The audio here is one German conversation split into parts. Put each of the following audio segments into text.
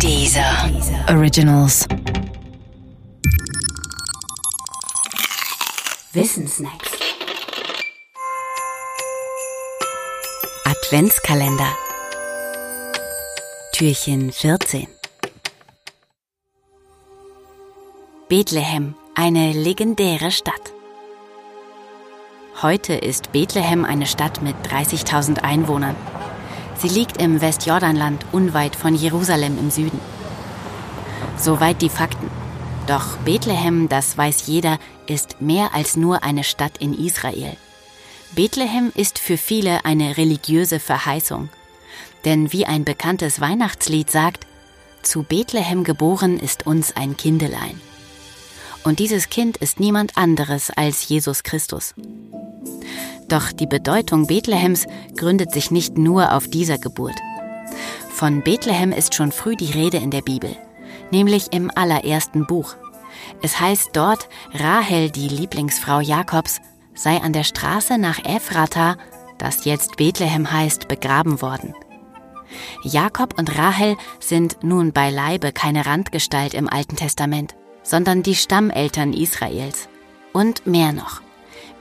Dieser Originals. Wissensnacks. Adventskalender. Türchen 14. Bethlehem, eine legendäre Stadt. Heute ist Bethlehem eine Stadt mit 30.000 Einwohnern. Sie liegt im Westjordanland unweit von Jerusalem im Süden. Soweit die Fakten. Doch Bethlehem, das weiß jeder, ist mehr als nur eine Stadt in Israel. Bethlehem ist für viele eine religiöse Verheißung. Denn wie ein bekanntes Weihnachtslied sagt, zu Bethlehem geboren ist uns ein Kindelein. Und dieses Kind ist niemand anderes als Jesus Christus. Doch die Bedeutung Bethlehems gründet sich nicht nur auf dieser Geburt. Von Bethlehem ist schon früh die Rede in der Bibel, nämlich im allerersten Buch. Es heißt dort, Rahel, die Lieblingsfrau Jakobs, sei an der Straße nach Ephrata, das jetzt Bethlehem heißt, begraben worden. Jakob und Rahel sind nun beileibe keine Randgestalt im Alten Testament, sondern die Stammeltern Israels. Und mehr noch.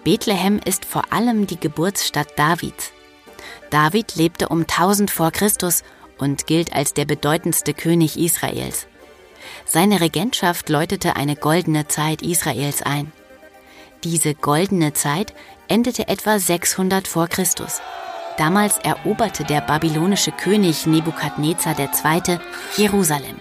Bethlehem ist vor allem die Geburtsstadt Davids. David lebte um 1000 vor Christus und gilt als der bedeutendste König Israels. Seine Regentschaft läutete eine goldene Zeit Israels ein. Diese goldene Zeit endete etwa 600 vor Christus. Damals eroberte der babylonische König Nebukadnezar II. Jerusalem,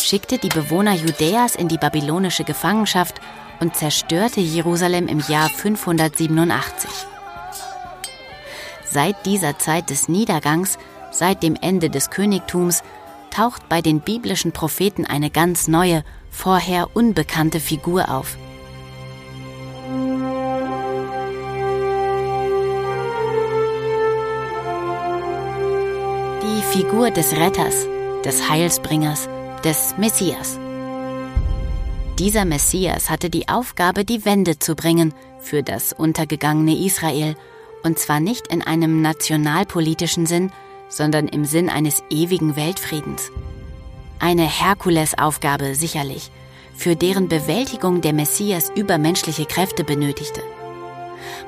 schickte die Bewohner Judäas in die babylonische Gefangenschaft und zerstörte Jerusalem im Jahr 587. Seit dieser Zeit des Niedergangs, seit dem Ende des Königtums, taucht bei den biblischen Propheten eine ganz neue, vorher unbekannte Figur auf. Die Figur des Retters, des Heilsbringers, des Messias. Dieser Messias hatte die Aufgabe, die Wende zu bringen für das untergegangene Israel, und zwar nicht in einem nationalpolitischen Sinn, sondern im Sinn eines ewigen Weltfriedens. Eine Herkulesaufgabe sicherlich, für deren Bewältigung der Messias übermenschliche Kräfte benötigte.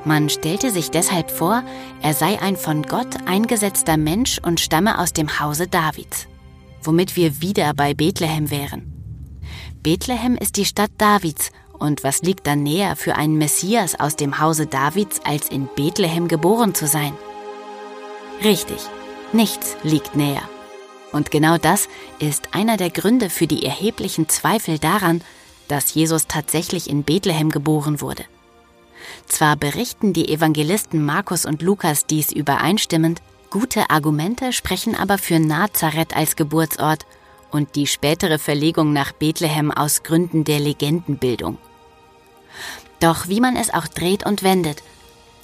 Man stellte sich deshalb vor, er sei ein von Gott eingesetzter Mensch und stamme aus dem Hause Davids, womit wir wieder bei Bethlehem wären. Bethlehem ist die Stadt Davids, und was liegt da näher für einen Messias aus dem Hause Davids, als in Bethlehem geboren zu sein? Richtig, nichts liegt näher. Und genau das ist einer der Gründe für die erheblichen Zweifel daran, dass Jesus tatsächlich in Bethlehem geboren wurde. Zwar berichten die Evangelisten Markus und Lukas dies übereinstimmend, gute Argumente sprechen aber für Nazareth als Geburtsort und die spätere Verlegung nach Bethlehem aus Gründen der Legendenbildung. Doch wie man es auch dreht und wendet,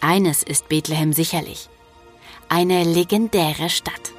eines ist Bethlehem sicherlich. Eine legendäre Stadt.